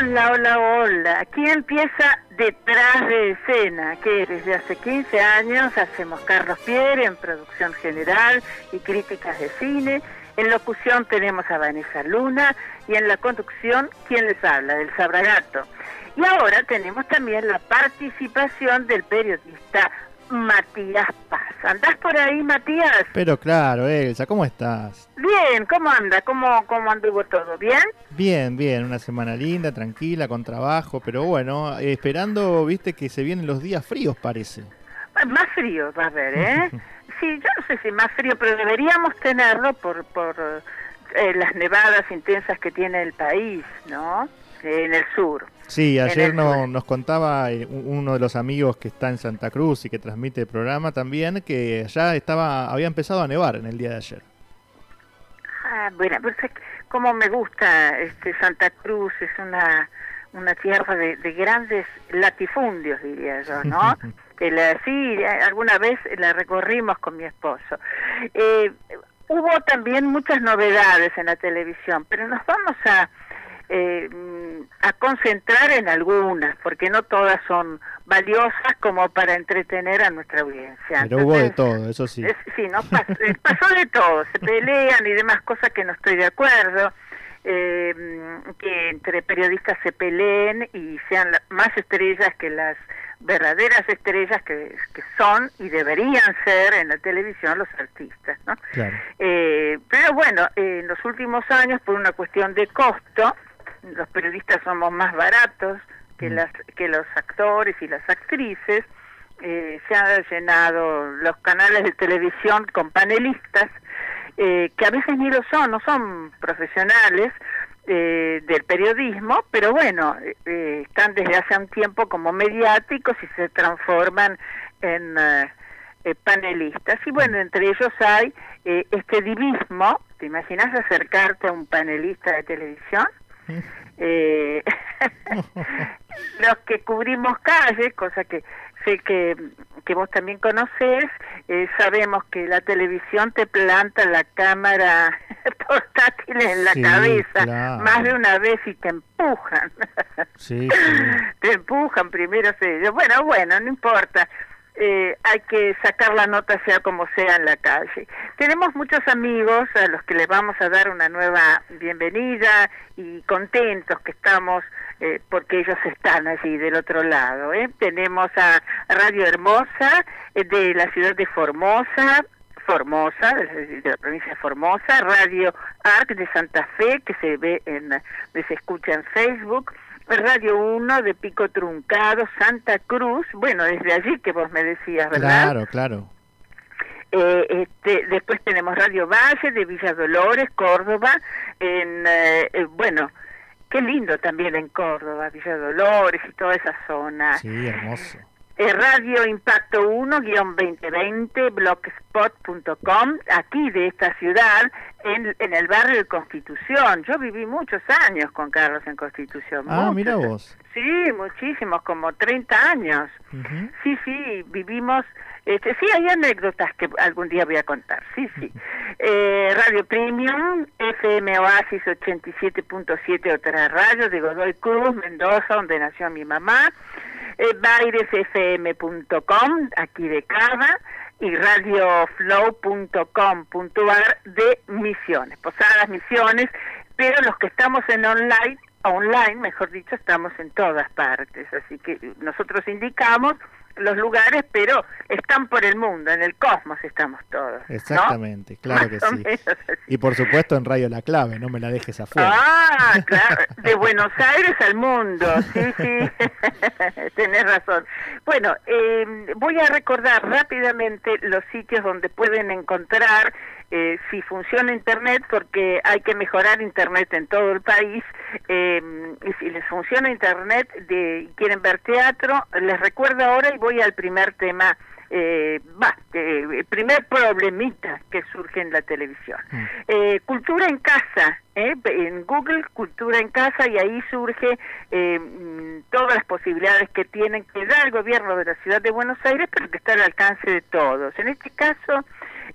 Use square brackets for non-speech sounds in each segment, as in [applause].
Hola, hola, hola. Aquí empieza Detrás de Escena, que desde hace 15 años hacemos Carlos Pierre en producción general y críticas de cine. En locución tenemos a Vanessa Luna y en la conducción, ¿quién les habla? Del Sabragato. Y ahora tenemos también la participación del periodista Matías Paz. ¿Andás por ahí, Matías? Pero claro, Elsa, ¿cómo estás? Bien, ¿cómo anda? ¿Cómo, cómo anduvo todo? ¿Bien? Bien, bien, una semana linda, tranquila, con trabajo, pero bueno, esperando, viste, que se vienen los días fríos, parece. Más frío va a haber, ¿eh? [laughs] sí, yo no sé si más frío, pero deberíamos tenerlo por, por eh, las nevadas intensas que tiene el país, ¿no? en el sur. Sí, ayer nos contaba eh, uno de los amigos que está en Santa Cruz y que transmite el programa también que ya estaba había empezado a nevar en el día de ayer. Ah, bueno, pues como me gusta este Santa Cruz, es una una tierra de, grandes latifundios, diría yo, ¿no? [laughs] la, sí, alguna vez la recorrimos con mi esposo. Eh, hubo también muchas novedades en la televisión, pero nos vamos a eh, a concentrar en algunas, porque no todas son valiosas como para entretener a nuestra audiencia. Pero hubo de todo, eso sí. sí, no eh, pasó, de todo, se pelean y demás cosas que no estoy de acuerdo. Eh, que entre periodistas se peleen y sean más estrellas que las verdaderas estrellas que, que, son y deberían ser en la televisión los artistas. ¿no? Eh, pero bueno, en los últimos años, por una cuestión de costo, los periodistas somos más baratos que, mm. las, que los actores y las actrices, eh, se han llenado los canales de televisión con panelistas eh, que a veces ni lo son, no son profesionales eh, del periodismo, pero bueno, están desde hace un tiempo como mediáticos y se transforman en panelistas. Y bueno, entre ellos hay este divismo, ¿te imaginas acercarte a un panelista de televisión? Eh, [laughs] los que cubrimos calles, cosa que sé que, que vos también conocés, eh, sabemos que la televisión te planta la cámara [laughs] portátil en la cabeza más de una vez y te empujan. [laughs] te empujan primero. Bueno, bueno, no importa. Eh, hay que sacar la nota sea como sea en la calle. Tenemos muchos amigos a los que les vamos a dar una nueva bienvenida y contentos que estamos eh, porque ellos están allí del otro lado. ¿eh? Tenemos a Radio Hermosa de la ciudad de Formosa, Formosa, de la provincia de Formosa, Radio ARC de Santa Fe, que se ve en, se escucha en Facebook, Radio 1 de Pico Truncado, Santa Cruz, bueno, desde allí que vos me decías, ¿verdad? Claro, claro. Eh, este, después tenemos Radio Valle de Villa Dolores, Córdoba, en, eh, eh, bueno, qué lindo también en Córdoba, Villa Dolores y toda esa zona. Sí, hermoso. Radio Impacto 1-2020, blogspot.com, aquí de esta ciudad, en, en, el barrio de Constitución. Yo viví muchos años con Carlos en Constitución. Ah, mira vos. Sí, muchísimos, como 30 años. Sí, sí, vivimos... Este, sí, hay anécdotas que algún día voy a contar, sí, sí. [laughs] Eh, radio Premium, FM Oasis 87.7, otra radio de Godoy Cruz, Mendoza, donde nació mi mamá bairesfm.com, aquí de Cava, y radioflow.com.ar de Misiones, Posadas Misiones, pero los que estamos en online, online, mejor dicho, estamos en todas partes, así que nosotros indicamos los lugares, pero están por el mundo, en el cosmos estamos todos. Exactamente, claro que sí. Y por supuesto en Radio La Clave, no me la dejes afuera. Ah, [laughs] claro, de Buenos Aires al mundo, sí, sí, [laughs] tenés razón. Bueno, eh, voy a recordar rápidamente los sitios donde pueden encontrar eh, si funciona Internet, porque hay que mejorar Internet en todo el país, eh, y si les funciona Internet de, quieren ver teatro, les recuerdo ahora y voy al primer tema, eh, va, el primer problemita que surge en la televisión. Mm. cultura en casa, en Google Cultura en casa y ahí surge todas las posibilidades que tienen que dar el gobierno de la ciudad de Buenos Aires, pero que está al alcance de todos. En este caso,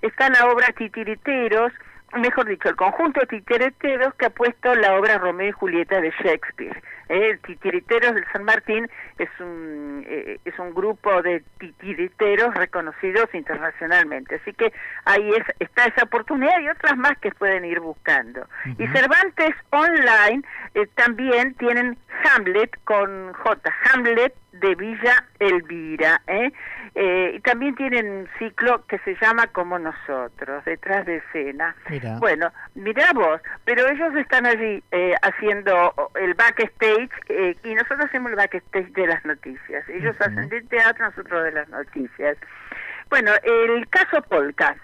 está la obra Titiriteros, mejor dicho, el conjunto de Titiriteros que ha puesto la obra Romeo y Julieta de Shakespeare. Eh, titiriteros del San Martín es un, eh, es un grupo de titiriteros reconocidos internacionalmente. Así que ahí es, está esa oportunidad y otras más que pueden ir buscando. Y Cervantes Online eh, también tienen Hamlet con J, Hamlet de Villa Elvira. ¿eh? Eh, y también tienen un ciclo que se llama Como Nosotros, detrás de escena. Bueno, mira vos, pero ellos están allí eh, haciendo el backstage eh, y nosotros hacemos el backstage de las noticias. Ellos hacen el teatro, nosotros de las noticias. Bueno, el caso Polka.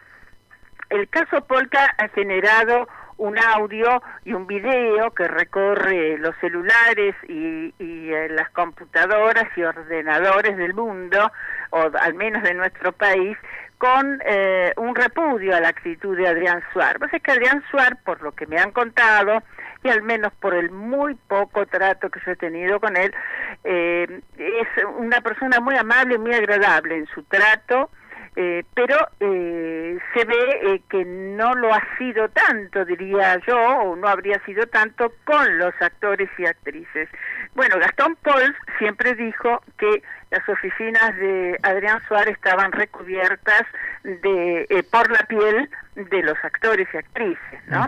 El caso Polka ha generado un audio y un video que recorre los celulares y, eh, las computadoras y ordenadores del mundo, o al menos de nuestro país, con eh, un repudio a la actitud de Adrián Suárez. Pues es que Adrián Suárez, por lo que me han contado, y al menos por el muy poco trato que yo he tenido con él, eh, es una persona muy amable y muy agradable en su trato, eh, pero eh, se ve eh, que no lo ha sido tanto, diría yo, o no habría sido tanto con los actores y actrices. Bueno, Gastón Pauls siempre dijo que las oficinas de Adrián Suárez estaban recubiertas de por la piel de los actores y actrices, ¿no?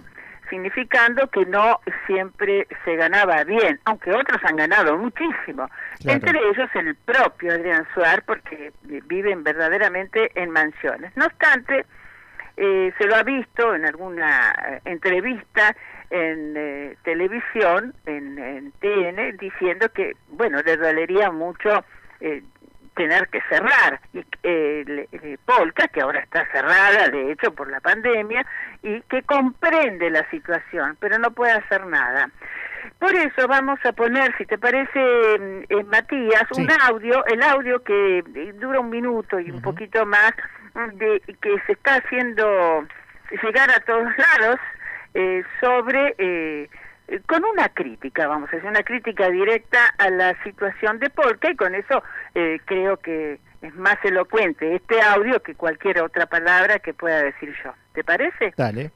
Significando que no siempre se ganaba bien, aunque otros han ganado muchísimo, entre ellos el propio Adrián Suárez, porque viven verdaderamente en mansiones. No obstante, eh, se lo ha visto en alguna eh, entrevista en eh, televisión, en, en, TN, diciendo que, bueno, le dolería mucho tener que cerrar. Y eh, Polka, que ahora está cerrada, de hecho, por la pandemia, y que comprende la situación, pero no puede hacer nada. Por eso vamos a poner, si te parece, mm, eh, Matías, un audio, el audio que eh, dura un minuto y un poquito más, de que se está haciendo llegar a todos lados eh, sobre eh, eh, con una crítica, vamos a decir, una crítica directa a la situación de Polka y con eso eh, creo que es más elocuente este audio que cualquier otra palabra que pueda decir yo. ¿Te parece? Dale.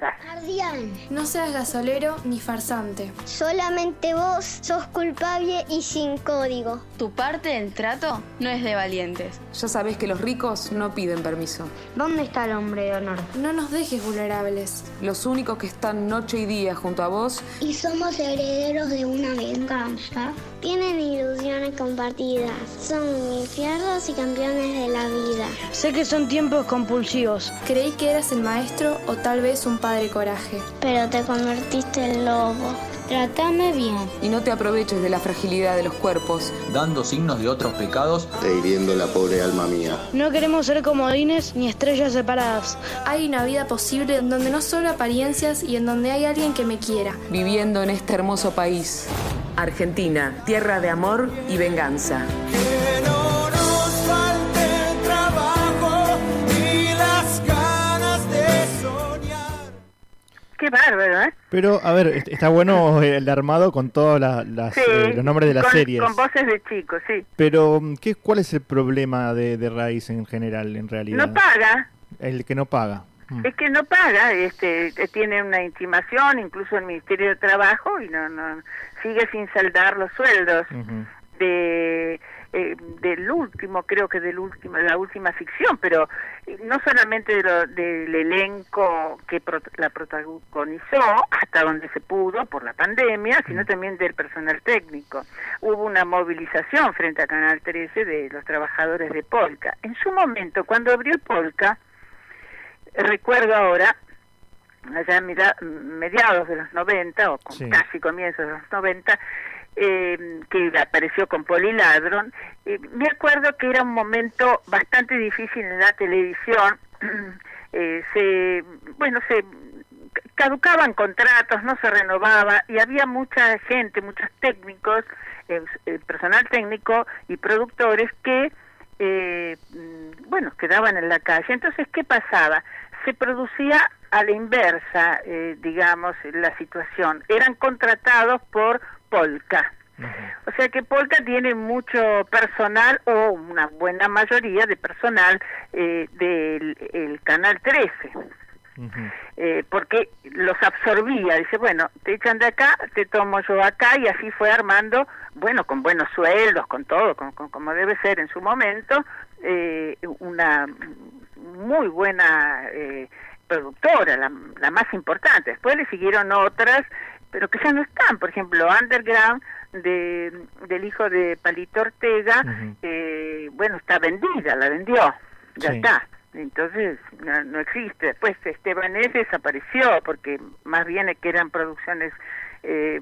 Ardián. No seas gasolero ni farsante. Solamente vos sos culpable y sin código. Tu parte del trato no es de valientes. Ya sabes que los ricos no piden permiso. ¿Dónde está el hombre de honor? No nos dejes vulnerables. Los únicos que están noche y día junto a vos. Y somos herederos de una venganza. Tienen ilusiones compartidas. Son infiernos y campeones de la vida. Sé que son tiempos compulsivos. Creí que eras el maestro o tal vez un padre coraje. Pero te convertiste en lobo. Trátame bien. Y no te aproveches de la fragilidad de los cuerpos. Dando signos de otros pecados. E hiriendo la pobre alma mía. No queremos ser comodines ni estrellas separadas. Hay una vida posible donde no solo apariencias y en donde hay alguien que me quiera. Viviendo en este hermoso país. Argentina, tierra de amor y venganza. Qué bárbaro, ¿eh? Pero, a ver, está bueno el armado con todos eh, los nombres de las series. Con voces de chicos, sí. Pero, ¿qué, ¿cuál es el problema de, de Raíz en general, en realidad? No paga. El que no paga. Mm. Es que no paga, este, tiene una intimación, incluso el Ministerio de Trabajo, y no, no sigue sin saldar los sueldos. de eh, del último, creo que del último, de la última ficción, pero eh, no solamente del elenco que la protagonizó hasta donde se pudo por la pandemia, sino también del personal técnico. Hubo una movilización frente a Canal 13 de los trabajadores de Polka. En su momento, cuando abrió Polka, recuerdo ahora, allá en mediados de los 90 o casi comienzos de los 90, eh, que apareció con Poliladron, eh, me acuerdo que era un momento bastante difícil en la televisión. [clears throat] eh, se, bueno, se caducaban contratos, no se renovaba y había mucha gente, muchos técnicos, eh, personal técnico y productores que, eh, bueno, quedaban en la calle. Entonces, ¿qué pasaba? Se producía a la inversa, eh, digamos, la situación. Eran contratados por Polka. O sea que Polka tiene mucho personal o una buena mayoría de personal eh, del el Canal 13. eh, porque los absorbía. Dice, bueno, te echan de acá, te tomo yo acá, y así fue armando, bueno, con buenos sueldos, con todo, con, como debe ser en su momento, eh, una muy buena eh, productora, la, la más importante. Después le siguieron otras, pero que ya no están. Por ejemplo, Underground de, del hijo de Palito Ortega, eh, bueno, está vendida, la vendió, ya está. Entonces no, existe. Después Esteban S. desapareció porque más bien que eran producciones, eh,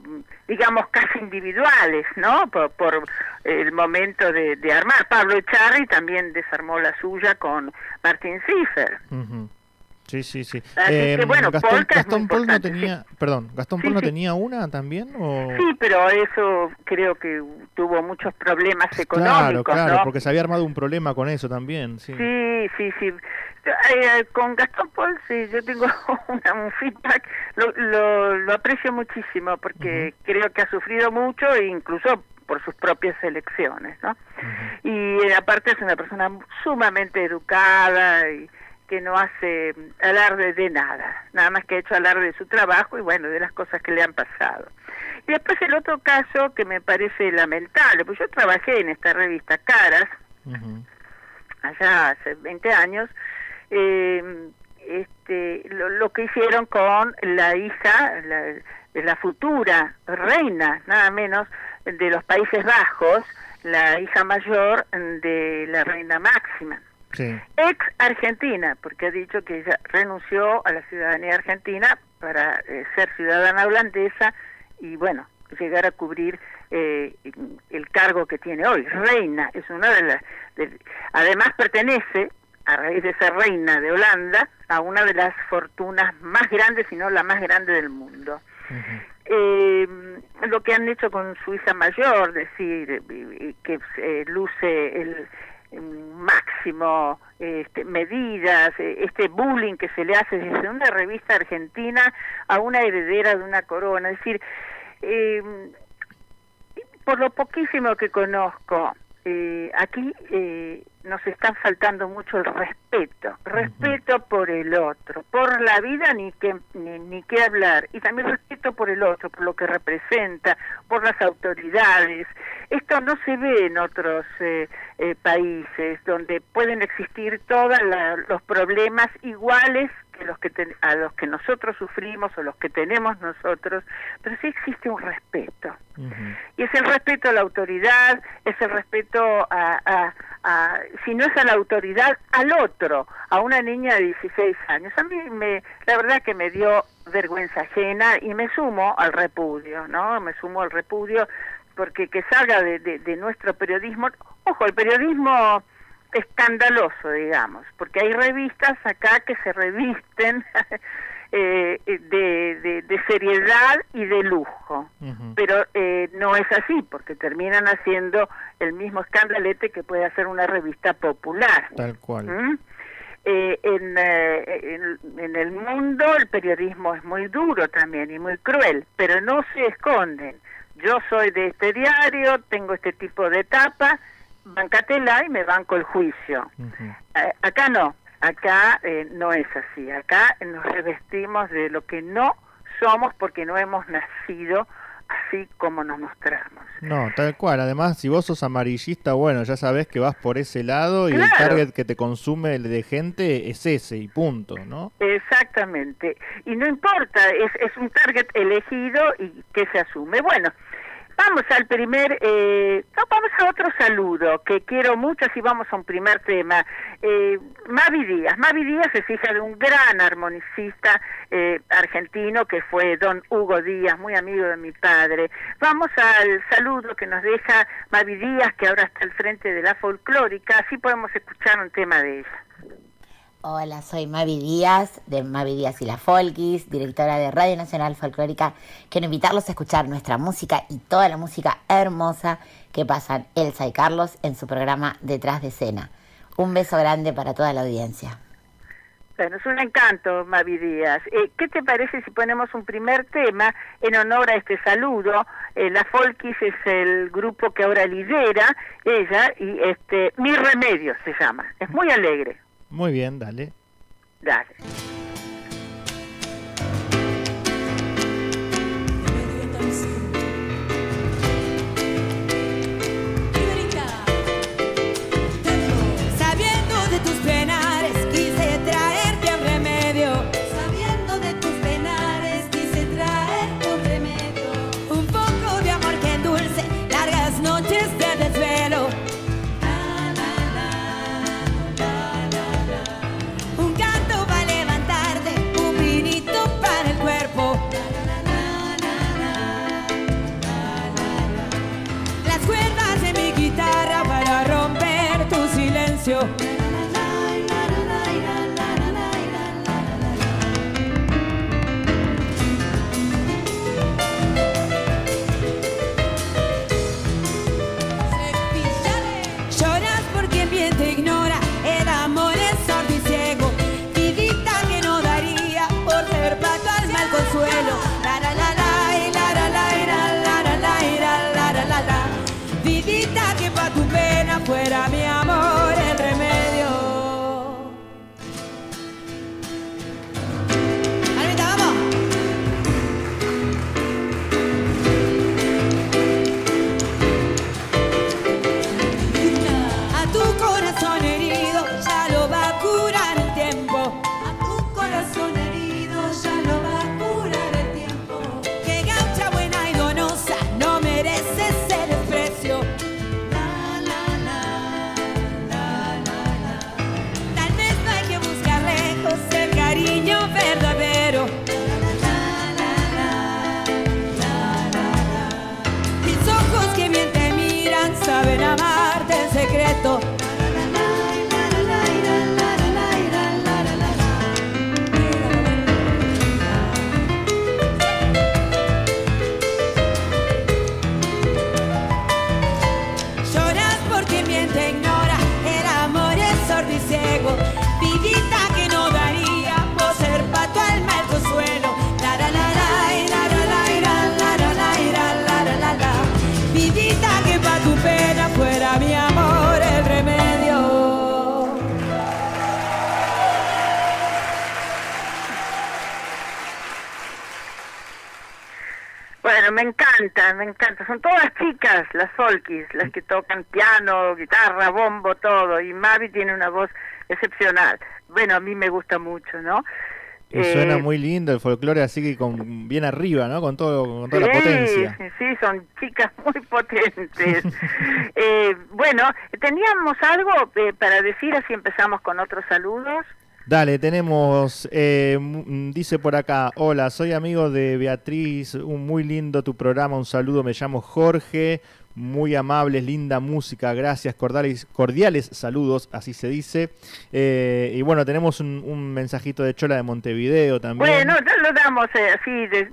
digamos, casi individuales, ¿no? Por, el momento de, armar. Pablo Echarri también desarmó la suya con Martín Ziffer. Sí, sí, sí. Eh, bueno, Gastón, Gastón Paul no tenía, perdón, Gastón Paul no tenía una también o... Sí, pero eso creo que tuvo muchos problemas económicos, Claro, claro, porque se había armado un problema con eso también, sí. Sí, sí, sí. Eh, con Gastón Paul, sí, yo tengo [laughs] un feedback, lo, lo, aprecio muchísimo porque creo que ha sufrido mucho e incluso por sus propias elecciones, ¿no? Y eh, aparte es una persona sumamente educada y que no hace alarde de nada, nada más que ha hecho alarde de su trabajo y bueno, de las cosas que le han pasado. Y después el otro caso que me parece lamentable, pues yo trabajé en esta revista Caras, allá hace 20 años, eh, este, lo, que hicieron con la hija, la futura reina, nada menos, de los Países Bajos, la hija mayor de la reina máxima. Ex Argentina, porque ha dicho que ella renunció a la ciudadanía argentina para eh, ser ciudadana holandesa y bueno, llegar a cubrir eh, el cargo que tiene hoy. Reina es una de las... además pertenece, a raíz de ser reina de Holanda, a una de las fortunas más grandes, si no la más grande del mundo. Eh, lo que han hecho con su hija mayor, decir que luce el, máximo este, medidas, eh, este bullying que se le hace desde una revista argentina a una heredera de una corona. Es decir, eh, por lo poquísimo que conozco, eh, aquí eh, nos está faltando mucho el respeto, respeto por el otro, por la vida ni que ni, ni qué hablar, y también respeto por el otro, por lo que representa, por las autoridades. Esto no se ve en otros eh, eh países donde pueden existir todos los problemas iguales los que a los que nosotros sufrimos o los que tenemos nosotros, pero sí existe un respeto. Y es el respeto a la autoridad, es el respeto a, a, si no es a la autoridad, al otro, a una niña de 16 años. A mí me, la verdad que me dio vergüenza ajena y me sumo al repudio, ¿no? Me sumo al repudio porque que salga de, de nuestro periodismo, ojo, el periodismo escandaloso, digamos, porque hay revistas acá que se revisten [laughs] eh, de, de, seriedad y de lujo, pero eh, no es así, porque terminan haciendo el mismo escandalete que puede hacer una revista popular. Tal cual. ¿Mm? Eh, en, en, el mundo el periodismo es muy duro también y muy cruel, pero no se esconden. Yo soy de este diario, tengo este tipo de etapa, bancatela y me banco el juicio. Eh, acá no, acá eh, no es así. Acá nos revestimos de lo que no somos porque no hemos nacido así como nos mostramos. No, tal cual. Además, si vos sos amarillista, bueno, ya sabés que vas por ese lado y el target que te consume de gente es ese y punto, ¿no? Exactamente. Y no importa, es, es un target elegido y que se asume. Bueno, Vamos al primer, eh, vamos a otro saludo que quiero mucho, así vamos a un primer tema. Eh, Mavi Díaz, Mavi Díaz es hija de un gran armonicista eh, argentino que fue don Hugo Díaz, muy amigo de mi padre. Vamos al saludo que nos deja Mavi Díaz, que ahora está al frente de la folclórica, así podemos escuchar un tema de ella. Hola, soy Mavi Díaz, de Mavi Díaz y la Folkis, directora de Radio Nacional Folclórica. Quiero invitarlos a escuchar nuestra música y toda la música hermosa que pasan Elsa y Carlos en su programa Detrás de Escena. Un beso grande para toda la audiencia. Bueno, es un encanto, Mavi Díaz. Eh, ¿Qué te parece si ponemos un primer tema en honor a este saludo? Eh, la Folkis es el grupo que ahora lidera ella y este Mi Remedio se llama. Es muy alegre. Muy bien, dale. Dale. Las folkis, las que tocan piano, guitarra, bombo, todo. Y Mavi tiene una voz excepcional. Bueno, a mí me gusta mucho, ¿no? Y Eh, suena muy lindo el folclore, así que con bien arriba, ¿no? Con todo, con toda la potencia. Sí, son chicas muy potentes. [laughs] Eh, bueno, teníamos algo eh, para decir, así empezamos con otros saludos. Dale, tenemos, eh, m- dice por acá, hola, soy amigo de Beatriz, un muy lindo tu programa, un saludo, me llamo Jorge, muy amables, linda música, gracias, cordiales, cordiales saludos, así se dice. Eh, y bueno, tenemos un, un mensajito de Chola de Montevideo también. Bueno, ya lo damos eh, así, de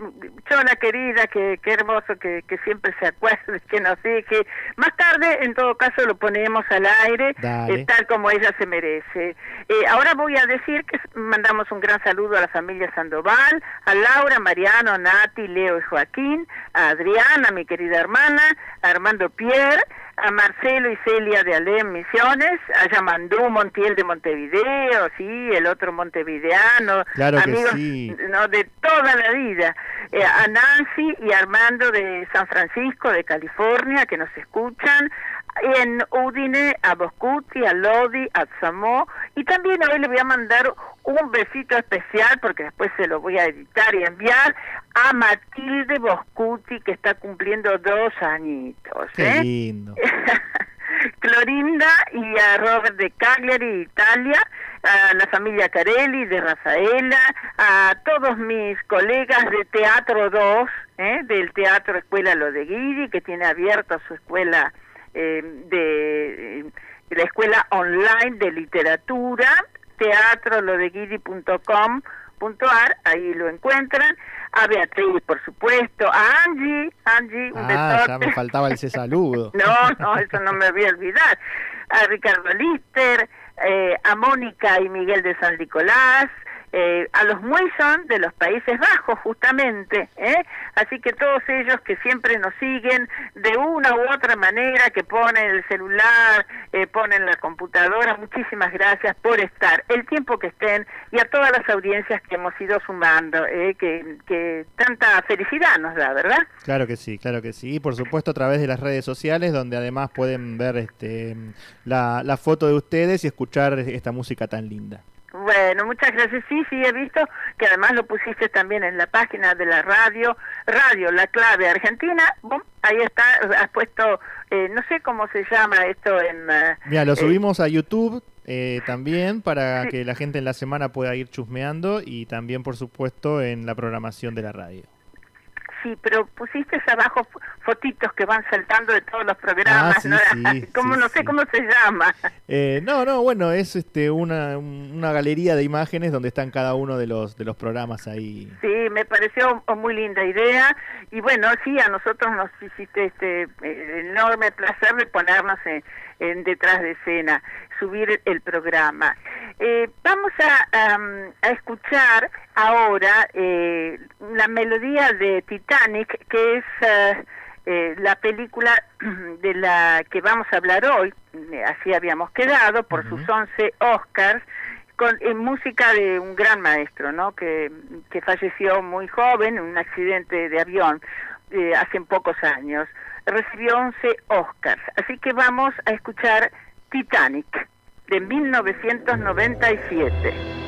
Chola querida, que, qué hermoso que, que siempre se acuerde, que nos deje. Más tarde, en todo caso, lo ponemos al aire, eh, tal como ella se merece. Eh, ahora voy a decir que mandamos un gran saludo a la familia Sandoval, a Laura, Mariano, Nati, Leo y Joaquín, a Adriana, mi querida hermana, a Armando Pierre, a Marcelo y Celia de Alem Misiones, a Yamandú Montiel de Montevideo, sí, el otro montevideano, Claro amigos sí. no de toda la vida, Eh, a Nancy y Armando de San Francisco, de California, que nos escuchan, en Udine, a Boscuti, a Lodi, a Samo, y también hoy le voy a mandar un besito especial, porque después se lo voy a editar y enviar, a Matilde Boscuti, que está cumpliendo dos añitos. Qué ¿eh? lindo. [laughs] Clorinda y a Robert de Cagliari, Italia, a la familia Carelli de Rafaela, a todos mis colegas de Teatro 2, ¿eh? del Teatro Escuela Lo de Guidi, que tiene abierta su escuela eh, de, de la escuela online de literatura, teatrolodeguidi.com.ar, ahí lo encuentran, a Beatriz, por supuesto, a Angie, Angie, un Ah, ya me faltaba ese saludo. [laughs] No, no, eso no me voy a olvidar. A Ricardo Lister, eh, a Mónica y Miguel de San Nicolás, eh, a los Muison de los Países Bajos, justamente. ¿eh? Así que todos ellos que siempre nos siguen de una u otra manera, que ponen el celular, eh, ponen la computadora, muchísimas gracias por estar, el tiempo que estén y a todas las audiencias que hemos ido sumando, ¿eh? que, que tanta felicidad nos da, ¿verdad? Claro que sí, claro que sí. Y por supuesto a través de las redes sociales, donde además pueden ver este, la, la foto de ustedes y escuchar esta música tan linda. Bueno, muchas gracias. Sí, sí, he visto que además lo pusiste también en la página de la radio, Radio La Clave Argentina. Bum, ahí está, has puesto, eh, no sé cómo se llama esto en... eh, Mira, lo eh, subimos a YouTube eh, también para Sí. que la gente en la semana pueda ir chusmeando y también, por supuesto, en la programación de la radio. Sí, pero pusiste abajo fotitos que van saltando de todos los programas, Ah, sí, ¿no? sí, [laughs] Como sí, no sé cómo se llama. Eh, no, no, bueno, es este una, una galería de imágenes donde están cada uno de los de los programas ahí. Sí, me pareció muy linda idea y bueno, sí, a nosotros nos hiciste este eh, enorme placer de ponernos en, en detrás de escena, subir el programa. Eh, vamos a, escuchar ahora eh, la melodía de Titanic, que es eh, eh, la película [clears throat] de la que vamos a hablar hoy, eh, así habíamos quedado, por sus 11 Oscars, con en música de un gran maestro, ¿no? Que, que falleció muy joven en un accidente de avión eh, hace pocos años. Recibió 11 Oscars. Así que vamos a escuchar Titanic de 1997.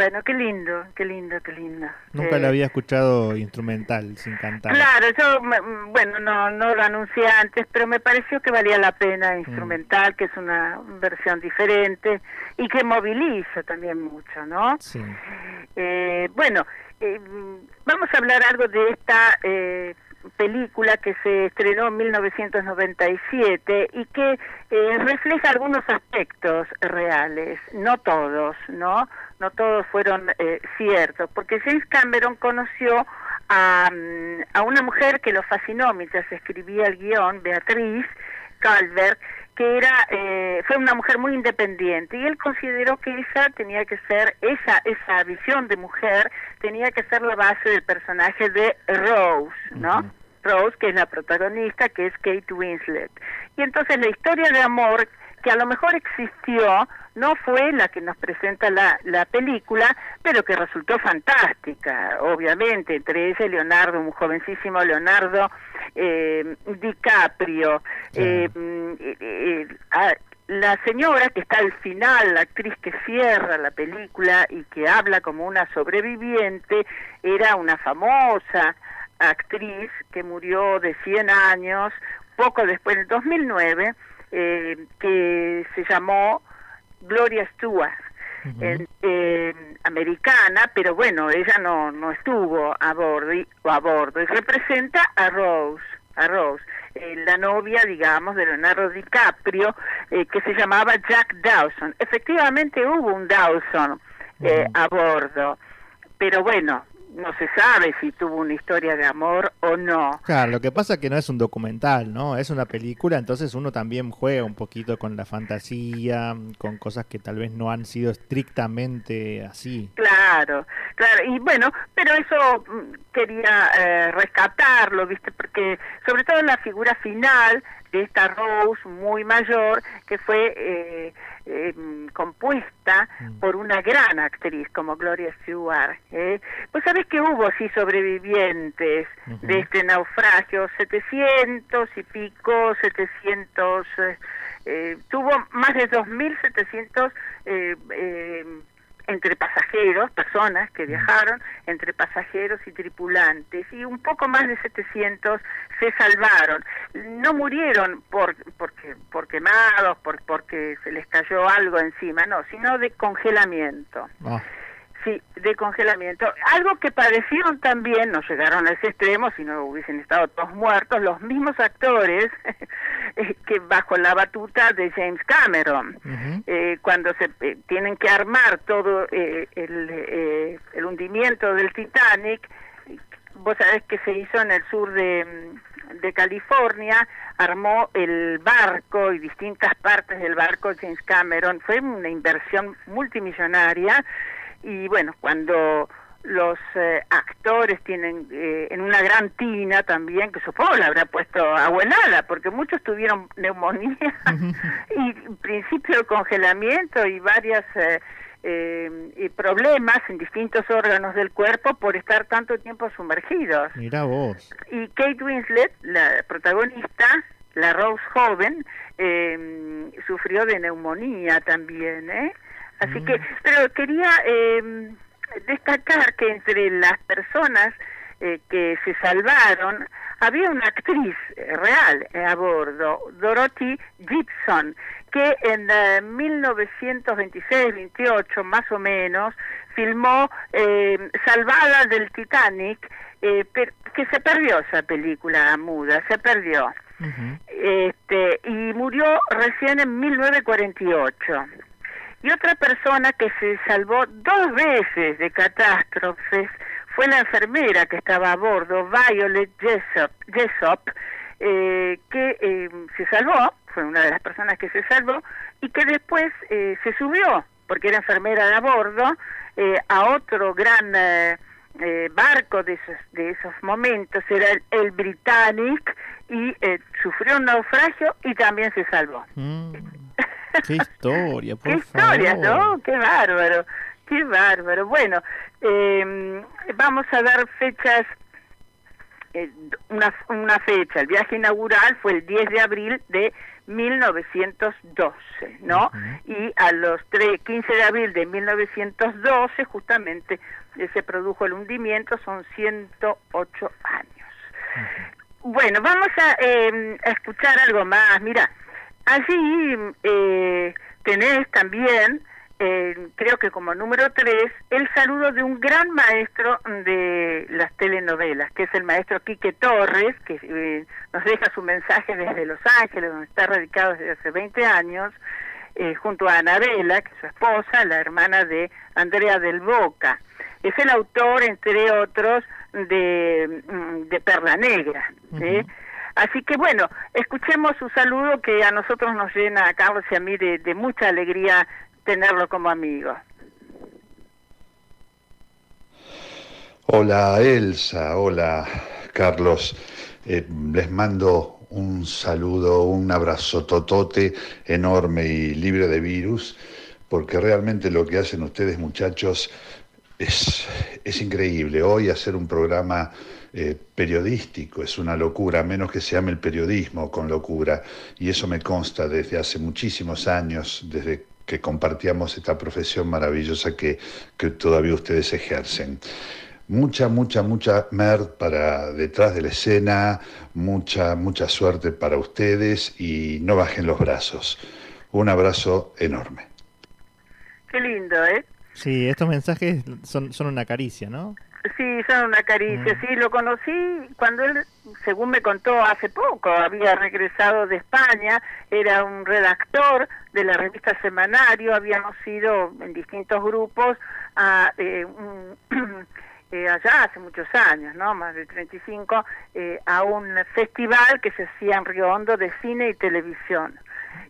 Bueno, qué lindo, qué lindo, qué lindo. Nunca Eh, la había escuchado instrumental, sin cantar. Claro, yo, me- mm, bueno, no, no lo anuncié antes, pero me pareció que valía la pena instrumental, que es una versión diferente y que moviliza también mucho, ¿no? Sí. Eh, bueno, eh, mm, vamos a hablar algo de esta eh, película que se estrenó en 1997 y que eh, refleja algunos aspectos reales, no todos, ¿no? No todos fueron eh, ciertos, porque James Cameron conoció a, mm, a una mujer que lo fascinó mientras escribía el guion, Beatriz Calvert, que era eh, fue una mujer muy independiente y él consideró que esa tenía que ser esa esa visión de mujer tenía que ser la base del personaje de Rose, ¿no? Rose, que es la protagonista, que es Kate Winslet. Y entonces la historia de amor que a lo mejor existió, no fue la que nos presenta la, la película, pero que resultó fantástica, obviamente, entre ella Leonardo, un jovencísimo Leonardo eh, DiCaprio. Eh, eh, la señora que está al final, la actriz que cierra la película y que habla como una sobreviviente, era una famosa actriz que murió de 100 años, poco después, en 2009, eh, que se llamó Gloria Stewart, eh, americana, pero bueno, ella no, no estuvo a bordo, y, o a bordo, y representa a Rose, a Rose, eh, la novia, digamos, de Leonardo DiCaprio, eh, que se llamaba Jack Dawson. Efectivamente hubo un Dawson eh, a bordo, pero bueno, no se sabe si tuvo una historia de amor o no. Claro, lo que pasa es que no es un documental, ¿no? Es una película, entonces uno también juega un poquito con la fantasía, con cosas que tal vez no han sido estrictamente así. Claro, claro, y bueno, pero eso mm, quería eh, rescatarlo, ¿viste? Porque sobre todo en la figura final de esta Rose muy mayor, que fue eh, eh, compuesta por una gran actriz como Gloria Stewart. ¿eh? Pues sabes que hubo sí sobrevivientes de este naufragio, 700 y pico, 700, eh, eh, tuvo más de 2.700 eh, eh, entre pasajeros, personas que viajaron, entre pasajeros y tripulantes, y un poco más de 700 se salvaron. No murieron por, porque, por quemados, por, porque se les cayó algo encima, no, sino de congelamiento. Ah, Sí, de congelamiento. Algo que padecieron también, no llegaron a ese extremo, si no hubiesen estado todos muertos, los mismos actores [laughs] eh, que bajo la batuta de James Cameron, eh, cuando se eh, tienen que armar todo eh, el, eh, el hundimiento del Titanic, vos sabés que se hizo en el sur de, de California, armó el barco y distintas partes del barco James Cameron, fue una inversión multimillonaria y bueno, cuando los eh, actores tienen eh, en una gran tina también, que supongo le habrá puesto abuelada, porque muchos tuvieron neumonía [laughs] y principio de congelamiento y varias eh, eh, y problemas en distintos órganos del cuerpo por estar tanto tiempo sumergidos. mira vos. Y Kate Winslet, la protagonista, la Rose joven, eh, sufrió de neumonía también, ¿eh? Así que, pero quería eh, destacar que entre las personas eh, que se salvaron había una actriz eh, real eh, a bordo, Dorothy Gibson, que en eh, 1926-28 más o menos filmó eh, Salvada del Titanic, eh, per- que se perdió esa película muda, se perdió. Este, y murió recién en 1948. Y otra persona que se salvó dos veces de catástrofes fue la enfermera que estaba a bordo, Violet Jessop, Jessop eh, que eh, se salvó, fue una de las personas que se salvó, y que después eh, se subió, porque era enfermera de a bordo, eh, a otro gran eh, eh, barco de esos, de esos momentos, era el, el Britannic, y sufrió un naufragio y también se salvó. Mm, qué historia, por Qué historia, favor. ¿no? Qué bárbaro, qué bárbaro. Bueno, eh, vamos a dar fechas, eh, una, una fecha. El viaje inaugural fue el 10 de abril de 1912, ¿no? Y a los 3, 15 de abril de 1912 justamente eh, se produjo el hundimiento, son 108 años. Bueno, vamos a, eh, a escuchar algo más. Mira, allí eh, tenés también, eh, creo que como número tres, el saludo de un gran maestro de las telenovelas, que es el maestro Quique Torres, que eh, nos deja su mensaje desde Los Ángeles, donde está radicado desde hace 20 años, eh, junto a Anabela, que es su esposa, la hermana de Andrea del Boca. Es el autor, entre otros, de, mm, de Perla Negra. Así que bueno, escuchemos su saludo que a nosotros nos llena, a Carlos y a mí, de, mucha alegría tenerlo como amigo. Hola Elsa, hola Carlos. Eh, les mando un saludo, un abrazo totote enorme y libre de virus, porque realmente lo que hacen ustedes muchachos es, es increíble. Hoy hacer un programa eh, periodístico es una locura, a menos que se llame el periodismo con locura, y eso me consta desde hace muchísimos años, desde que compartíamos esta profesión maravillosa que, que todavía ustedes ejercen mucha, mucha, mucha mer para detrás de la escena, mucha, mucha suerte para ustedes y no bajen los brazos. Un abrazo enorme. Qué lindo, ¿eh? Sí, estos mensajes son, son una caricia, ¿no? Sí, son una caricia. Sí, lo conocí cuando él, según me contó hace poco, había regresado de España, era un redactor de la revista Semanario, habíamos ido en distintos grupos a eh, un [clears throat] eh, allá hace muchos años, ¿no? Más de 35, eh, a un festival que se hacía en Río Hondo de cine y televisión.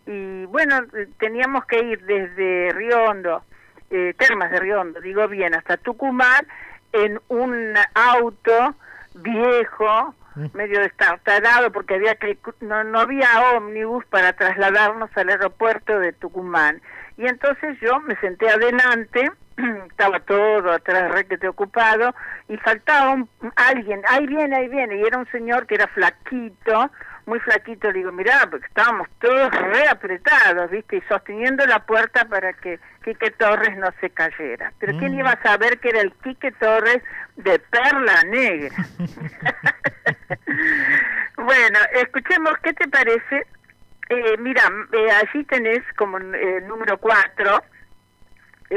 Y bueno, eh, teníamos que ir desde Río Hondo, eh, Termas de Río Hondo, digo bien, hasta Tucumán en un auto viejo, medio destartalado porque había que no, no había ómnibus para trasladarnos al aeropuerto de Tucumán. Y entonces yo me senté adelante [clears throat] estaba todo atrás requete ocupado y faltaba un, alguien, ahí viene, ahí viene, y era un señor que era flaquito, muy flaquito, le digo, mirá, porque estábamos todos re apretados, ¿viste? Y sosteniendo la puerta para que Quique Torres no se cayera. Pero ¿quién iba a saber que era el Quique Torres de Perla Negra? [laughs] bueno, escuchemos, ¿qué te parece? Eh, mira, eh, allí tenés como eh, número cuatro,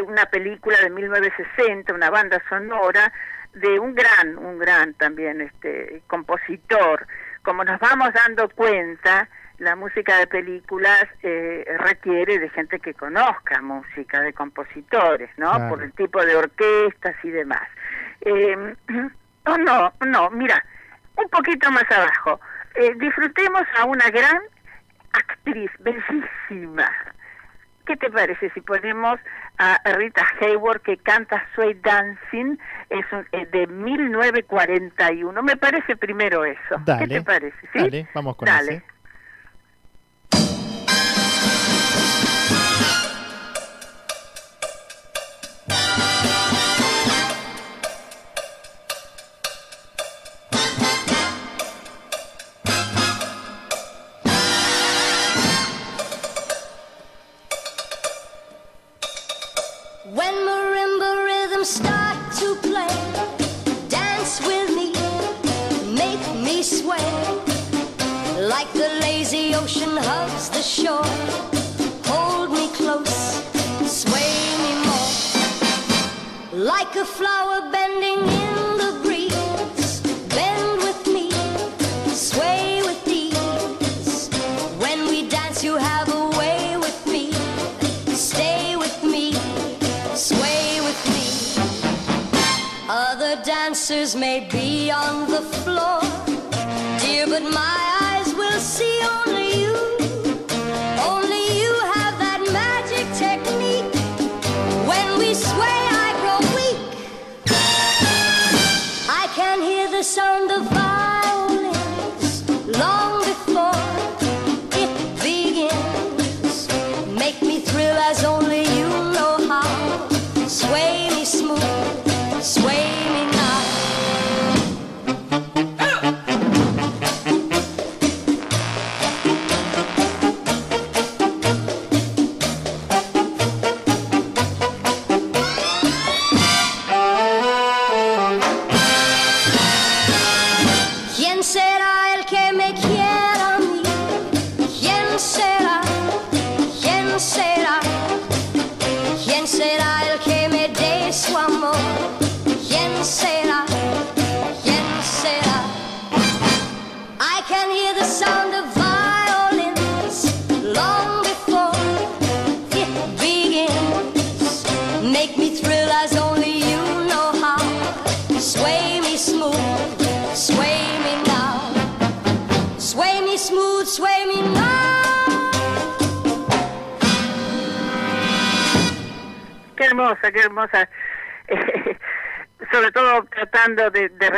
una película de 1960, una banda sonora de un gran, un gran también este compositor. Como nos vamos dando cuenta, la música de películas eh, requiere de gente que conozca música de compositores, ¿no? Claro. Por el tipo de orquestas y demás. Eh, [clears throat] oh, no, no, mira, un poquito más abajo. Eh, disfrutemos a una gran actriz, bellísima. ¿Qué te parece si ponemos a Rita Hayworth que canta Sweet Dancing? Es un- eh, de 1941. Me parece primero eso. Dale. ¿Qué te parece? ¿Sí? Dale, vamos con Dale. ese.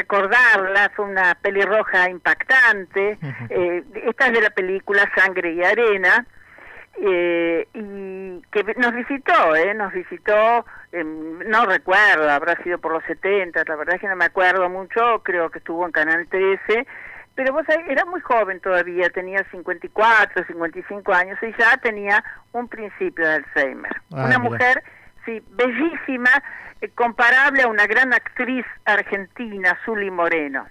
De, de, recordarla, fue una pelirroja impactante. eh, esta es de la película Sangre y Arena, eh, y que nos visitó, eh, nos visitó, eh, no recuerdo, habrá sido por los 70, la verdad es que no me acuerdo mucho, creo que estuvo en Canal 13, pero vos sabés, era muy joven todavía, tenía 54, 55 años y ya tenía un principio de Alzheimer. Ah, una mira. mujer, sí, bellísima, comparable a una gran actriz argentina, Zully Moreno.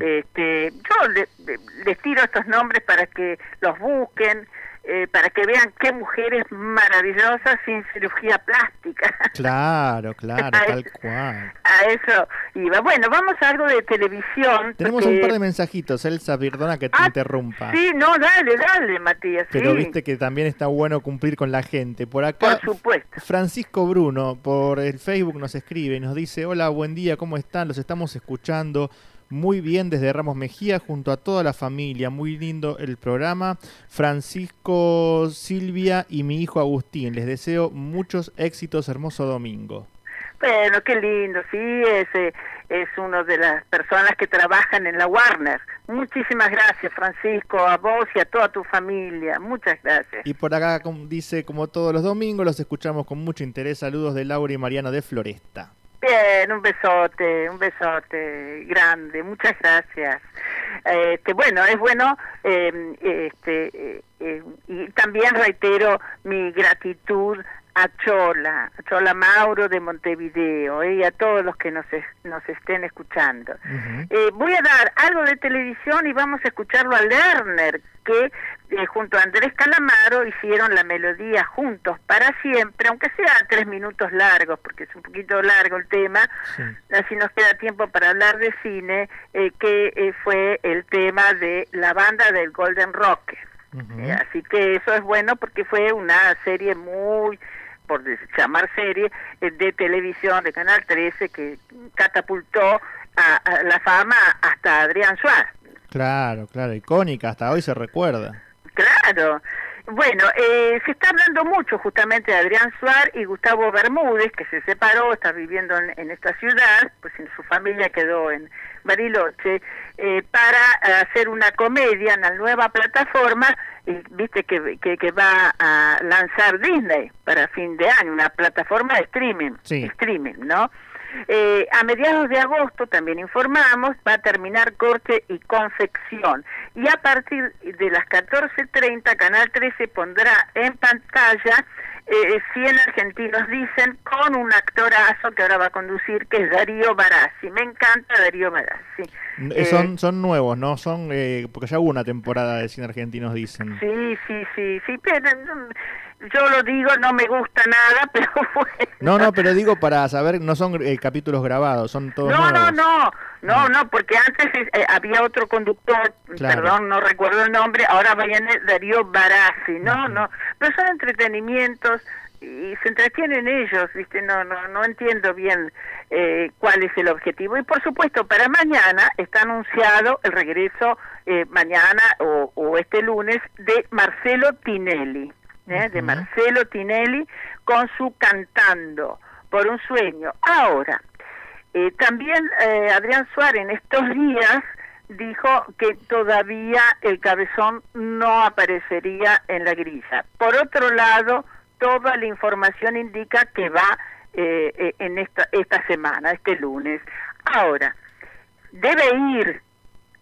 Este, yo le- le- les tiro estos nombres para que los busquen, eh, para que vean qué mujeres maravillosas sin cirugía plástica. [laughs] Claro, claro, A tal eso- cual. A eso iba. Bueno, vamos a algo de televisión. Tenemos porque- un par de mensajitos, Elsa, perdona que te interrumpa. Ah, Sí, no, dale, dale, Matías. Pero sí. viste que también está bueno cumplir con la gente. Por acá, Por supuesto. Francisco Bruno, por el Facebook nos escribe y nos dice, hola, buen día, ¿cómo están? Los estamos escuchando muy bien desde Ramos Mejía junto a toda la familia. Muy lindo el programa. Francisco, Silvia y mi hijo Agustín. Les deseo muchos éxitos. Hermoso domingo. Bueno, qué lindo, sí, es, es uno de las personas que trabajan en la Warner. Muchísimas gracias, Francisco, a vos y a toda tu familia. Muchas gracias. Y por acá com- dice, como todos los domingos, los escuchamos con mucho interés. Saludos de Laura y Mariano de Floresta. Bien, un besote, un besote grande, muchas gracias. Este, bueno, es bueno, eh, este, eh, eh, y también reitero mi gratitud a Chola, a Chola Mauro de Montevideo eh, y a todos los que nos, es- nos estén escuchando. Eh, voy a dar algo de televisión y vamos a escucharlo a Lerner, que eh, junto a Andrés Calamaro hicieron la melodía juntos para siempre, aunque sea tres minutos largos, porque es un poquito largo el tema, así nos queda tiempo para hablar de cine, eh, que eh, fue el tema de la banda del Golden Rock. Así que eso es bueno porque fue una serie muy, por llamar serie, eh, de televisión de Canal 13 que catapultó a, a la fama hasta Adrián Suárez. Claro, claro, icónica, hasta hoy se recuerda. Claro. Bueno, eh, se está hablando mucho justamente de Adrián Suárez y Gustavo Bermúdez, que se separó, está viviendo en, en esta ciudad, pues en su familia quedó en Bariloche, eh, para hacer una comedia en la nueva plataforma, y viste que, que, que va a lanzar Disney para fin de año, una plataforma de streaming, Sí. streaming, ¿no? Eh, a mediados de agosto, también informamos, va a terminar corte y confección. Y a partir de las 14.30, Canal 13 pondrá en pantalla eh, 100 argentinos, dicen, con un actorazo que ahora va a conducir, que es Darío Barassi. Me encanta Darío Barassi. Eh, Eh, son, son nuevos, ¿no? Son, eh, porque ya hubo una temporada de cine argentinos, dicen. Sí, sí, sí, sí, pero mm, yo lo digo, no me gusta nada, [laughs] pero bueno. No, no, pero digo para saber, no son eh, capítulos grabados, son todos No, no, nuevos. no, no, no, porque antes eh, había otro conductor, Claro. perdón, no recuerdo el nombre, ahora viene Darío Barassi, no, no, pero son entretenimientos y se entretienen ellos, ¿viste? No, no, no entiendo bien eh, cuál es el objetivo. Y por supuesto, para mañana está anunciado el regreso eh, mañana o, o este lunes de Marcelo Tinelli, ¿eh? de Marcelo Tinelli con su Cantando por un sueño. Ahora, eh, también eh, Adrián Suárez en estos días dijo que todavía el cabezón no aparecería en la grilla. Por otro lado, toda la información indica que va eh, eh, en esta, esta semana, este lunes. Ahora, debe ir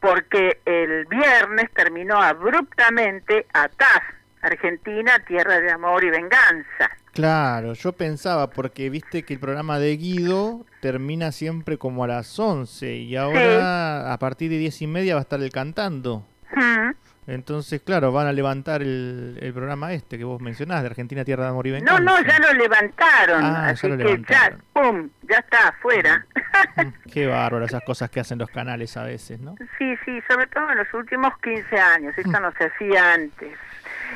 porque el viernes terminó abruptamente ATAS, Argentina, Tierra de Amor y Venganza. Claro, yo pensaba, porque viste que el programa de Guido termina siempre como a las 11 y ahora a partir de 10 y media va a estar el cantando. Mm. Entonces, claro, van a levantar el, el programa este que vos mencionás, de Argentina, Tierra de Amor y No, Venganza. no, ya lo levantaron, Ah, ya así lo que levantaron. ya, pum, ya está afuera. Qué bárbaro esas cosas que hacen los canales a veces, ¿no? Sí, sí, sobre todo en los últimos 15 años, esto no se hacía antes.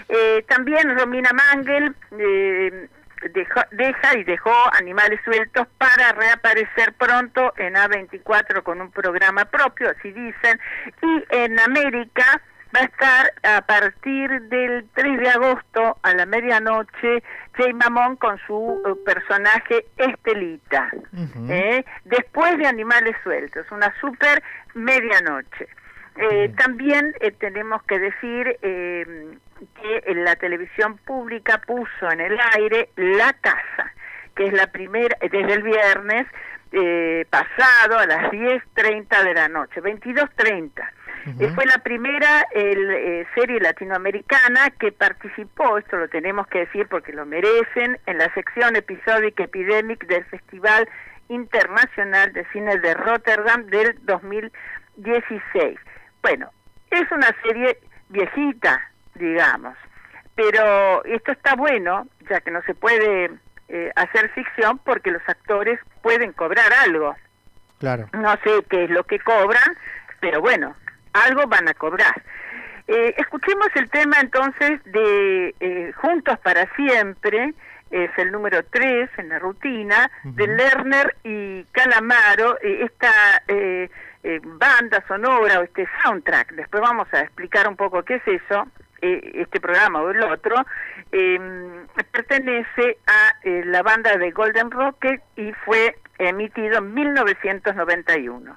Eh, también Romina Mangel eh, dejó- deja y dejó Animales Sueltos para reaparecer pronto en A24 con un programa propio, así dicen, y en América va a estar a partir del 3 de agosto a la medianoche Jay Mamón con su eh, personaje Estelita, ¿eh? después de Animales Sueltos, una super medianoche. Eh, también eh, tenemos que decir eh, que la televisión pública puso en el aire La Casa, que es la primera, desde el viernes eh, pasado a las 10.30 de la noche, 22.30. Eh, fue la primera el, eh, serie latinoamericana que participó, esto lo tenemos que decir porque lo merecen, en la sección Episodic Epidemic del Festival Internacional de Cine de Rotterdam del 2016. Bueno, es una serie viejita, digamos, pero esto está bueno, ya que no se puede eh, hacer ficción porque los actores pueden cobrar algo. Claro. No sé qué es lo que cobran, pero bueno, algo van a cobrar. Eh, escuchemos el tema entonces de eh, Juntos para Siempre, es el número 3 en la rutina, de Lerner y Calamaro, eh, esta eh, eh, banda sonora o este soundtrack, después vamos a explicar un poco qué es eso, eh, este programa o el otro, eh, pertenece a eh, la banda de Golden Rocket y fue emitido en 1991.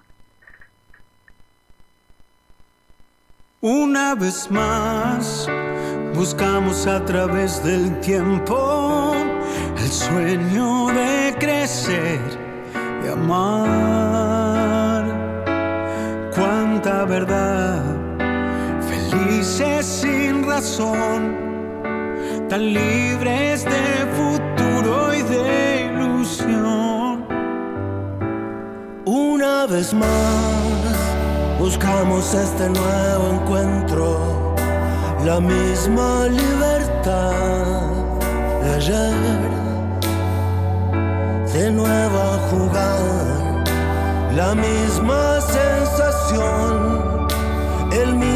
Una vez más, buscamos a través del tiempo el sueño de crecer y amar. Cuánta verdad, felices sin razón, tan libres de futuro y de ilusión. Una vez más, buscamos este nuevo encuentro, la misma libertad de ayer, de nuevo jugar, la misma sensación, el mismo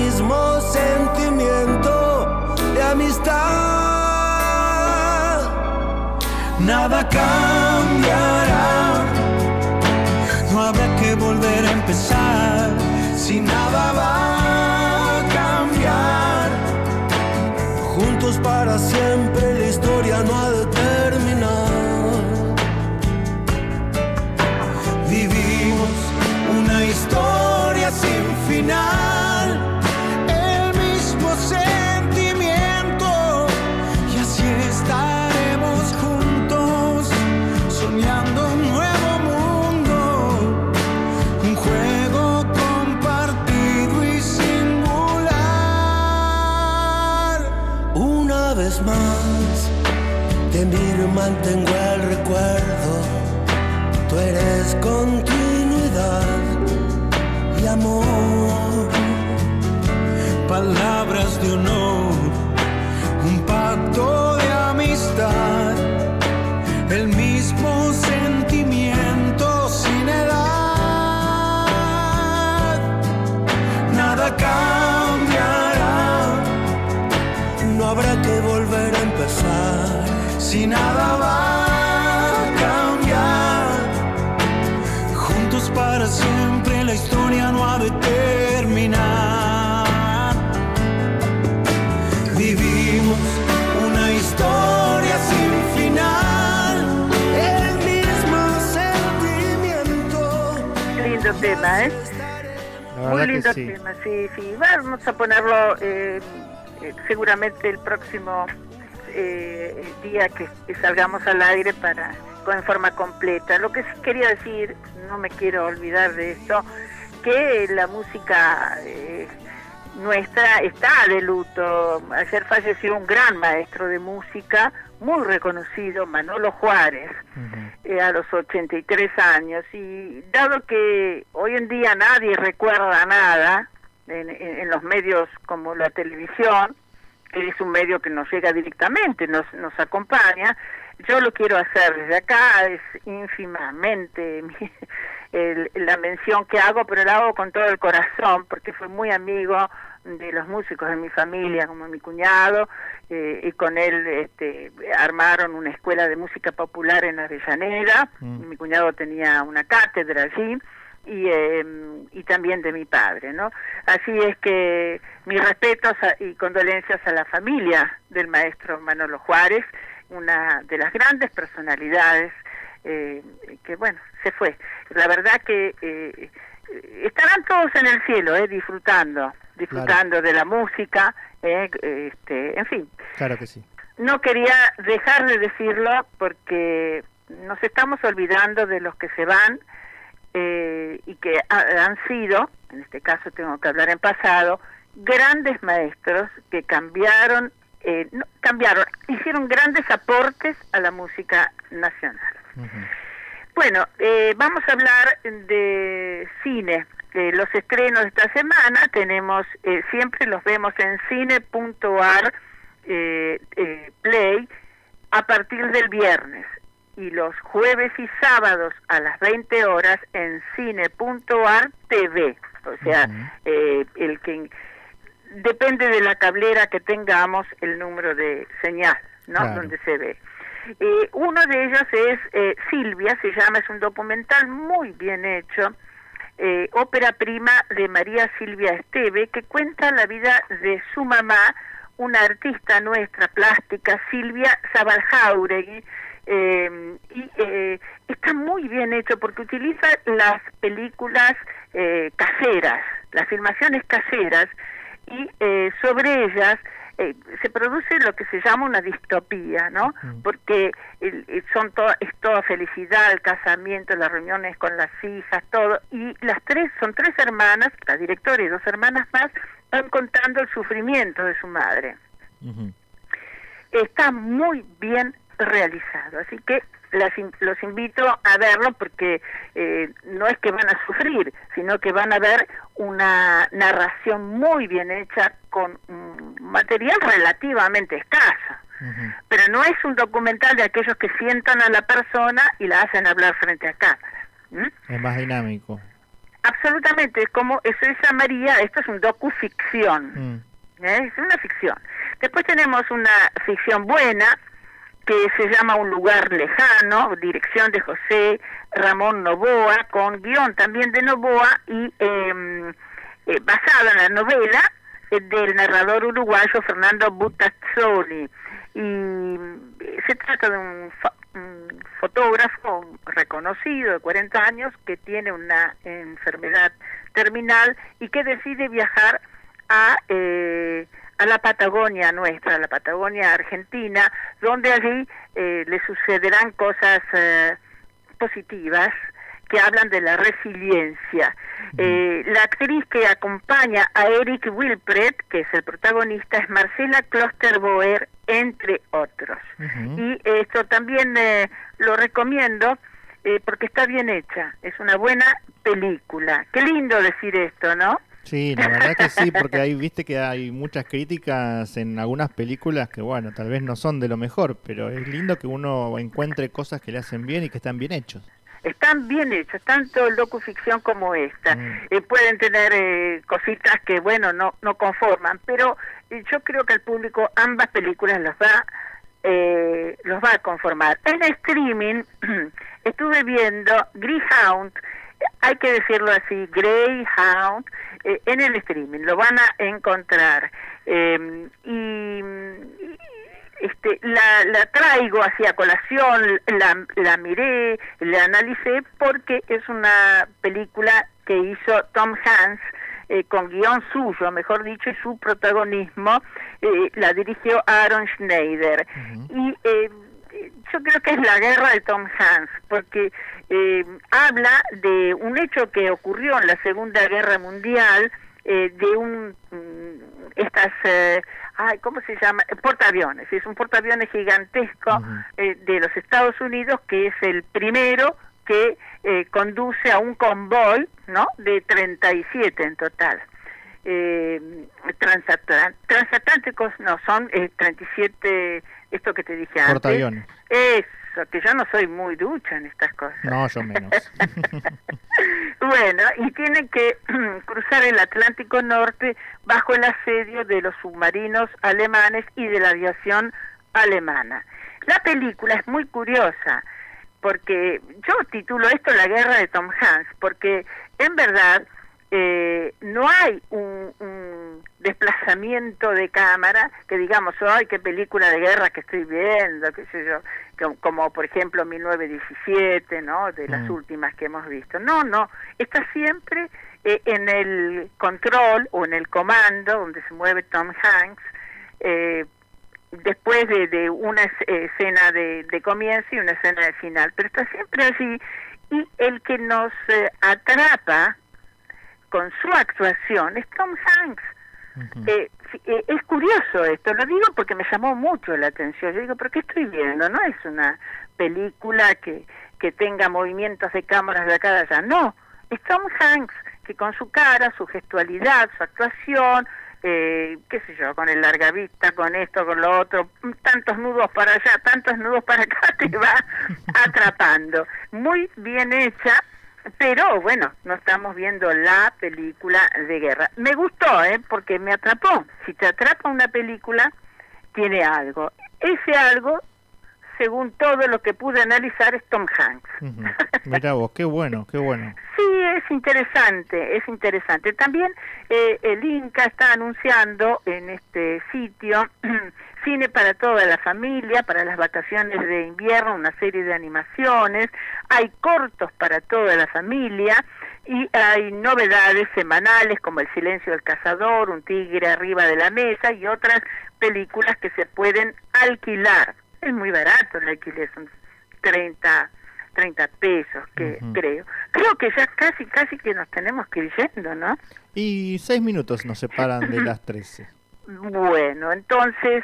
Nada cambiará. No habrá que volver a empezar si nada va a cambiar. Juntos para siempre mantengo el recuerdo. Tú eres continuidad Muy verdad lindo que sí. tema, sí, sí. Vamos a ponerlo eh, eh, seguramente el próximo eh, día que, que salgamos al aire para con en forma completa. Lo que sí quería decir, no me quiero olvidar de esto, que la música eh, nuestra está de luto. Ayer falleció un gran maestro de música, muy reconocido, Manolo Juárez eh, a los 83 años. Y dado que hoy en día nadie recuerda nada en, en- en los medios como la televisión, que es un medio que nos llega directamente, nos, nos acompaña, yo lo quiero hacer desde acá, es ínfimamente [laughs] mi- el- la mención que hago, pero la hago con todo el corazón, porque fue muy amigo de los músicos de mi familia, como mi cuñado, eh, y con él este, armaron una escuela de música popular en Avellaneda, Mm. mi cuñado tenía una cátedra allí, y, eh, y también de mi padre, ¿no? Así es que mis respetos a- y condolencias a la familia del maestro Manolo Juárez, una de las grandes personalidades eh, que, bueno, se fue. La verdad que eh, estarán todos en el cielo, eh, disfrutando, disfrutando de la música, eh, este, en fin. Claro que sí. No quería dejar de decirlo porque nos estamos olvidando de los que se van eh, y que ha- han sido, en este caso tengo que hablar en pasado, grandes maestros que cambiaron, eh, no, cambiaron, hicieron grandes aportes a la música nacional. Bueno, eh, vamos a hablar de cine. Eh, los estrenos de esta semana tenemos, eh, siempre los vemos en cine.ar eh, eh, Play a partir del viernes y los jueves y sábados a las 20 horas en cine.ar TV. O sea, eh, el que depende de la cablera que tengamos el número de señal, ¿no? Claro. Donde se ve. Eh, uno de ellos es eh, Silvia, se llama, es un documental muy bien hecho, eh, ópera prima de María Silvia Esteve, que cuenta la vida de su mamá, una artista nuestra plástica, Silvia Zabaljauregui, eh, y eh, está muy bien hecho porque utiliza las películas eh, caseras, las filmaciones caseras, y eh, sobre ellas eh, se produce lo que se llama una distopía, ¿no? Porque el- el- son to- es toda felicidad, el casamiento, las reuniones con las hijas, todo, y las tres, son tres hermanas, la directora y dos hermanas más, van contando el sufrimiento de su madre. Está muy bien realizado, así que las in- los invito a verlo porque eh, no es que van a sufrir, sino que van a ver una narración muy bien hecha con mm, material relativamente escaso. Pero no es un documental de aquellos que sientan a la persona y la hacen hablar frente a cámara. Es más dinámico. Absolutamente, es como eso se llamaría, esto es un docuficción. Mm. ¿eh? Es una ficción. Después tenemos una ficción buena que se llama Un lugar lejano, dirección de José Ramón Novoa, con guion también de Novoa y eh, eh, basada en la novela eh, del narrador uruguayo Fernando Butazzoli. Y eh, se trata de un, un fotógrafo reconocido de 40 años que tiene una enfermedad terminal y que decide viajar a, eh, a la Patagonia nuestra, a la Patagonia argentina, donde allí eh, le sucederán cosas eh, positivas que hablan de la resiliencia. Eh, la actriz que acompaña a Eric Wilpret, que es el protagonista, es Marcela Klosterboer, entre otros. Y esto también eh, lo recomiendo eh, porque está bien hecha, es una buena película. Qué lindo decir esto, ¿no? Sí, la verdad que sí, porque ahí viste que hay muchas críticas en algunas películas que, bueno, tal vez no son de lo mejor, pero es lindo que uno encuentre cosas que le hacen bien y que están bien hechos. están bien hechos, tanto el docuficción como esta. Eh, pueden tener eh, cositas que, bueno, no, no conforman, pero eh, yo creo que al público ambas películas los va, eh, los va a conformar. En streaming [clears throat] estuve viendo Greyhound, hay que decirlo así, Greyhound, eh, en el streaming, lo van a encontrar. Eh, y este, la, la traigo hacia colación, la, la miré, la analicé porque es una película que hizo Tom Hanks eh, con guion suyo, mejor dicho, y su protagonismo eh, la dirigió Aaron Schneider. Y eh, yo creo que es la guerra de Tom Hanks, porque eh, habla de un hecho que ocurrió en la Segunda Guerra Mundial, eh, de un mm, estas eh, ay cómo se llama portaaviones es un portaaviones gigantesco eh, de los Estados Unidos que es el primero que eh, conduce a un convoy no de 37 en total. Eh, transatl- transatlánticos no son eh, 37 esto que te dije antes eso que yo no soy muy ducha en estas cosas No, yo menos. [laughs] bueno, y tienen que [clears throat] cruzar el Atlántico Norte bajo el asedio de los submarinos alemanes y de la aviación alemana. La película es muy curiosa porque yo titulo esto La guerra de Tom Hanks porque en verdad eh, no hay un, un, desplazamiento de cámara que digamos, ay, qué película de guerra que estoy viendo, qué sé yo, como, como por ejemplo 1917, ¿no? De las Mm. últimas que hemos visto. No, no, está siempre eh, en el control o en el comando donde se mueve Tom Hanks. Eh, después de, de una es- escena de, de comienzo y una escena de final, pero está siempre allí y el que nos eh, atrapa con su actuación es Tom Hanks. Eh, eh, es curioso esto, lo digo porque me llamó mucho la atención. Yo digo, ¿pero qué estoy viendo? No es una película que, que tenga movimientos de cámaras de acá de allá, no. Es Tom Hanks que con su cara, su gestualidad, su actuación, eh, qué sé yo, con el larga vista, con esto, con lo otro, tantos nudos para allá, tantos nudos para acá, [laughs] te va [laughs] atrapando. Muy bien hecha, pero bueno, no estamos viendo la película de guerra. Me gustó, ¿eh? Porque me atrapó. Si te atrapa una película, tiene algo. Ese algo, según todo lo que pude analizar, es Tom Hanks. Ujú. Mira vos, qué bueno, qué bueno. [laughs] Sí, es interesante, es interesante. También eh, el Inca está anunciando en este sitio [clears throat] cine para toda la familia, para las vacaciones de invierno, una serie de animaciones, hay cortos para toda la familia y hay novedades semanales como El silencio del cazador, Un tigre arriba de la mesa y otras películas que se pueden alquilar. Es muy barato el alquiler, son 30 30 pesos, que creo. Creo que ya casi, casi que nos tenemos que ir yendo, ¿no? Y seis minutos nos separan de [laughs] las 13. Bueno, entonces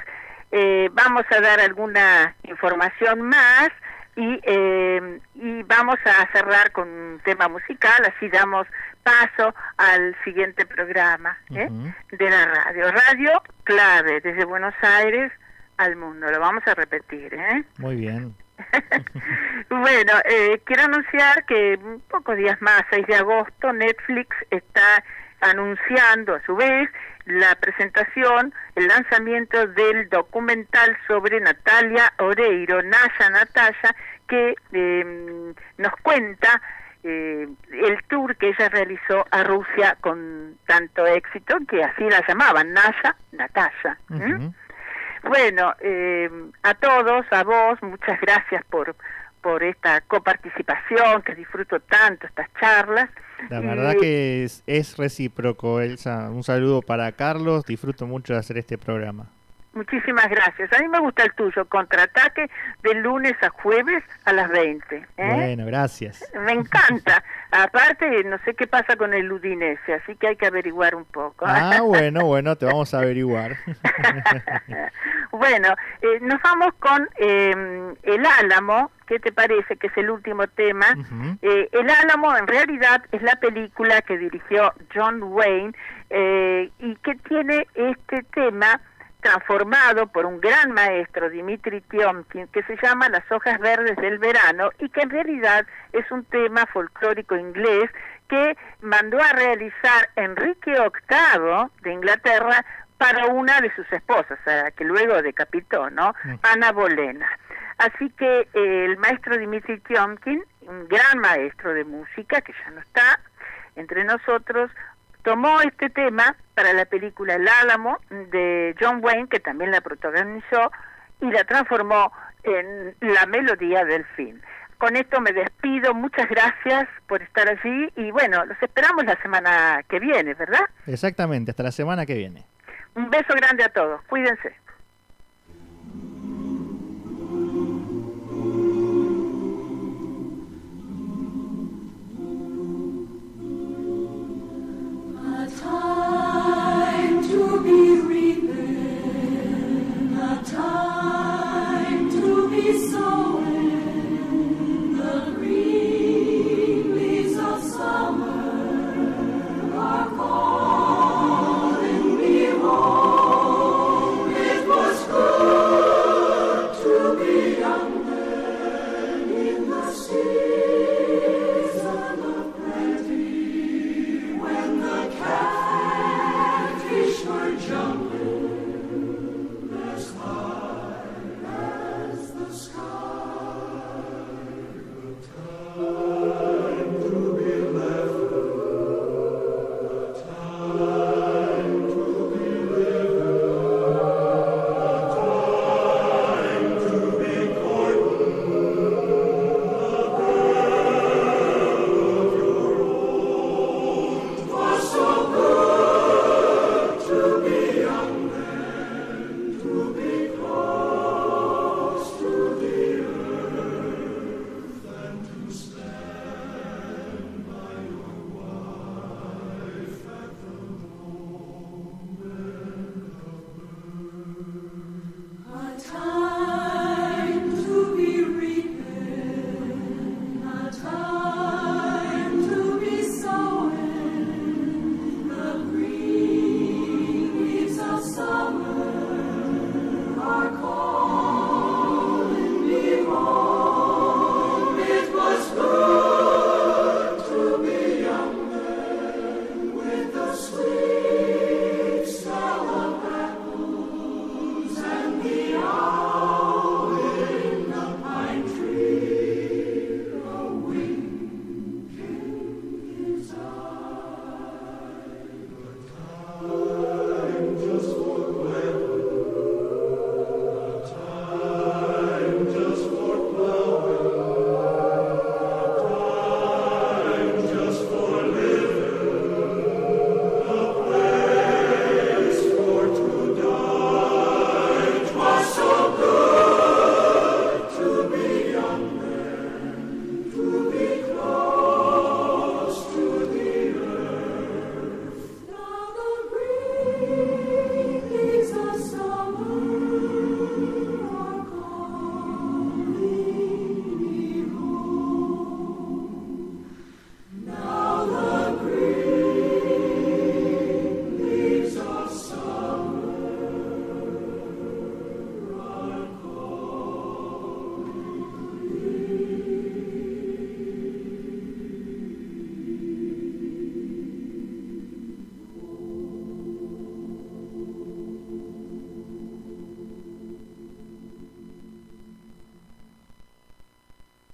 eh, vamos a dar alguna información más y, eh, y vamos a cerrar con un tema musical, así damos paso al siguiente programa ¿eh? de la radio. Radio clave desde Buenos Aires al mundo, lo vamos a repetir. ¿eh? Muy bien. [laughs] Bueno, eh, quiero anunciar que pocos días más, 6 de agosto, Netflix está anunciando a su vez la presentación, el lanzamiento del documental sobre Natalia Oreiro, Naya Natalia, que eh, nos cuenta eh, el tour que ella realizó a Rusia con tanto éxito, que así la llamaban, Naya Natalia. Bueno, eh, a todos, a vos, muchas gracias por por esta coparticipación, que disfruto tanto estas charlas. La Y- verdad que es, es recíproco, Elsa. Un saludo para Carlos. Disfruto mucho de hacer este programa. Muchísimas gracias. A mí me gusta el tuyo, contraataque de lunes a jueves a las 20. ¿eh? Bueno, gracias. Me encanta. [laughs] Aparte, no sé qué pasa con el Udinese, así que hay que averiguar un poco. Ah, [laughs] bueno, bueno, te vamos a averiguar. [laughs] Bueno, eh, nos vamos con eh, El Álamo, ¿qué te parece? Que es el último tema. Eh, el Álamo en realidad es la película que dirigió John Wayne eh, y que tiene este tema transformado por un gran maestro, Dimitri Tiomkin, que se llama Las hojas verdes del verano y que en realidad es un tema folclórico inglés que mandó a realizar Enrique VIII de Inglaterra para una de sus esposas, a la que luego decapitó, ¿no? Ana Bolena. Así que eh, el maestro Dimitri Tiomkin, un gran maestro de música que ya no está entre nosotros, tomó este tema para la película El Álamo de John Wayne, que también la protagonizó, y la transformó en la melodía del fin. Con esto me despido, muchas gracias por estar allí y bueno, los esperamos la semana que viene, ¿verdad? Exactamente, hasta la semana que viene. Un beso grande a todos, cuídense.